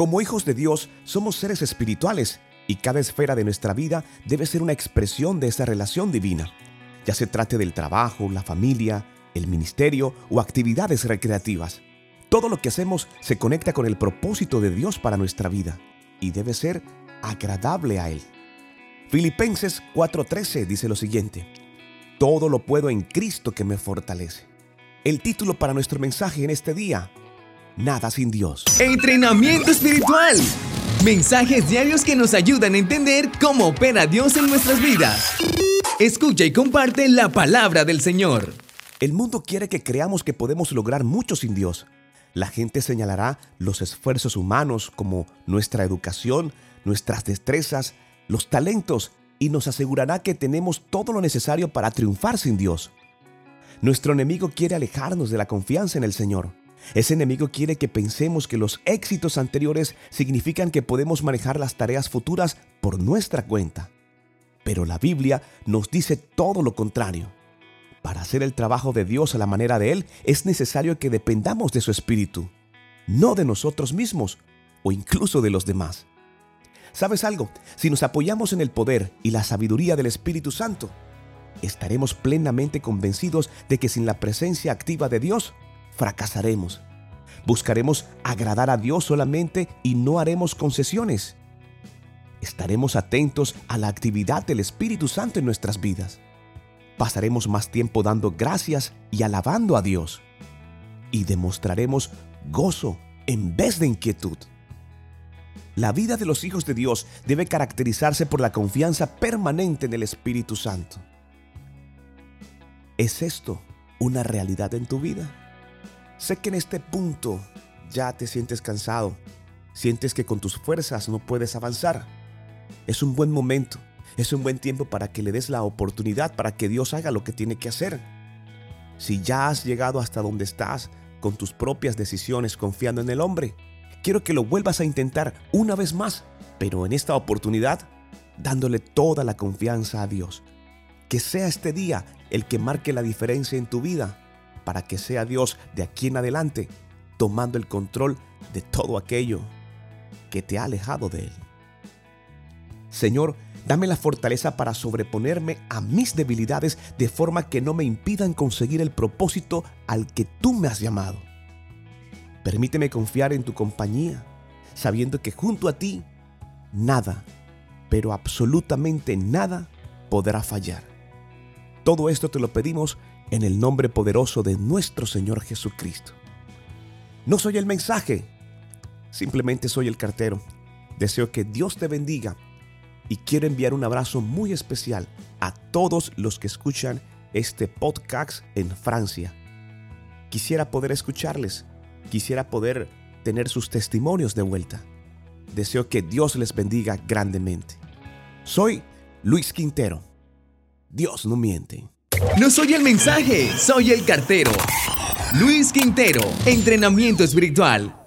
Como hijos de Dios, somos seres espirituales y cada esfera de nuestra vida debe ser una expresión de esa relación divina, ya se trate del trabajo, la familia, el ministerio o actividades recreativas. Todo lo que hacemos se conecta con el propósito de Dios para nuestra vida y debe ser agradable a Él. Filipenses 4:13 dice lo siguiente, Todo lo puedo en Cristo que me fortalece. El título para nuestro mensaje en este día, Nada sin Dios. Entrenamiento espiritual. Mensajes diarios que nos ayudan a entender cómo opera Dios en nuestras vidas. Escucha y comparte la palabra del Señor. El mundo quiere que creamos que podemos lograr mucho sin Dios. La gente señalará los esfuerzos humanos como nuestra educación, nuestras destrezas, los talentos y nos asegurará que tenemos todo lo necesario para triunfar sin Dios. Nuestro enemigo quiere alejarnos de la confianza en el Señor. Ese enemigo quiere que pensemos que los éxitos anteriores significan que podemos manejar las tareas futuras por nuestra cuenta. Pero la Biblia nos dice todo lo contrario. Para hacer el trabajo de Dios a la manera de Él es necesario que dependamos de su Espíritu, no de nosotros mismos o incluso de los demás. ¿Sabes algo? Si nos apoyamos en el poder y la sabiduría del Espíritu Santo, estaremos plenamente convencidos de que sin la presencia activa de Dios, fracasaremos. Buscaremos agradar a Dios solamente y no haremos concesiones. Estaremos atentos a la actividad del Espíritu Santo en nuestras vidas. Pasaremos más tiempo dando gracias y alabando a Dios. Y demostraremos gozo en vez de inquietud. La vida de los hijos de Dios debe caracterizarse por la confianza permanente en el Espíritu Santo. ¿Es esto una realidad en tu vida? Sé que en este punto ya te sientes cansado, sientes que con tus fuerzas no puedes avanzar. Es un buen momento, es un buen tiempo para que le des la oportunidad para que Dios haga lo que tiene que hacer. Si ya has llegado hasta donde estás con tus propias decisiones confiando en el hombre, quiero que lo vuelvas a intentar una vez más, pero en esta oportunidad dándole toda la confianza a Dios. Que sea este día el que marque la diferencia en tu vida para que sea Dios de aquí en adelante tomando el control de todo aquello que te ha alejado de Él. Señor, dame la fortaleza para sobreponerme a mis debilidades de forma que no me impidan conseguir el propósito al que tú me has llamado. Permíteme confiar en tu compañía, sabiendo que junto a ti nada, pero absolutamente nada podrá fallar. Todo esto te lo pedimos en el nombre poderoso de nuestro Señor Jesucristo. No soy el mensaje, simplemente soy el cartero. Deseo que Dios te bendiga y quiero enviar un abrazo muy especial a todos los que escuchan este podcast en Francia. Quisiera poder escucharles, quisiera poder tener sus testimonios de vuelta. Deseo que Dios les bendiga grandemente. Soy Luis Quintero. Dios no miente. No soy el mensaje, soy el cartero. Luis Quintero, entrenamiento espiritual.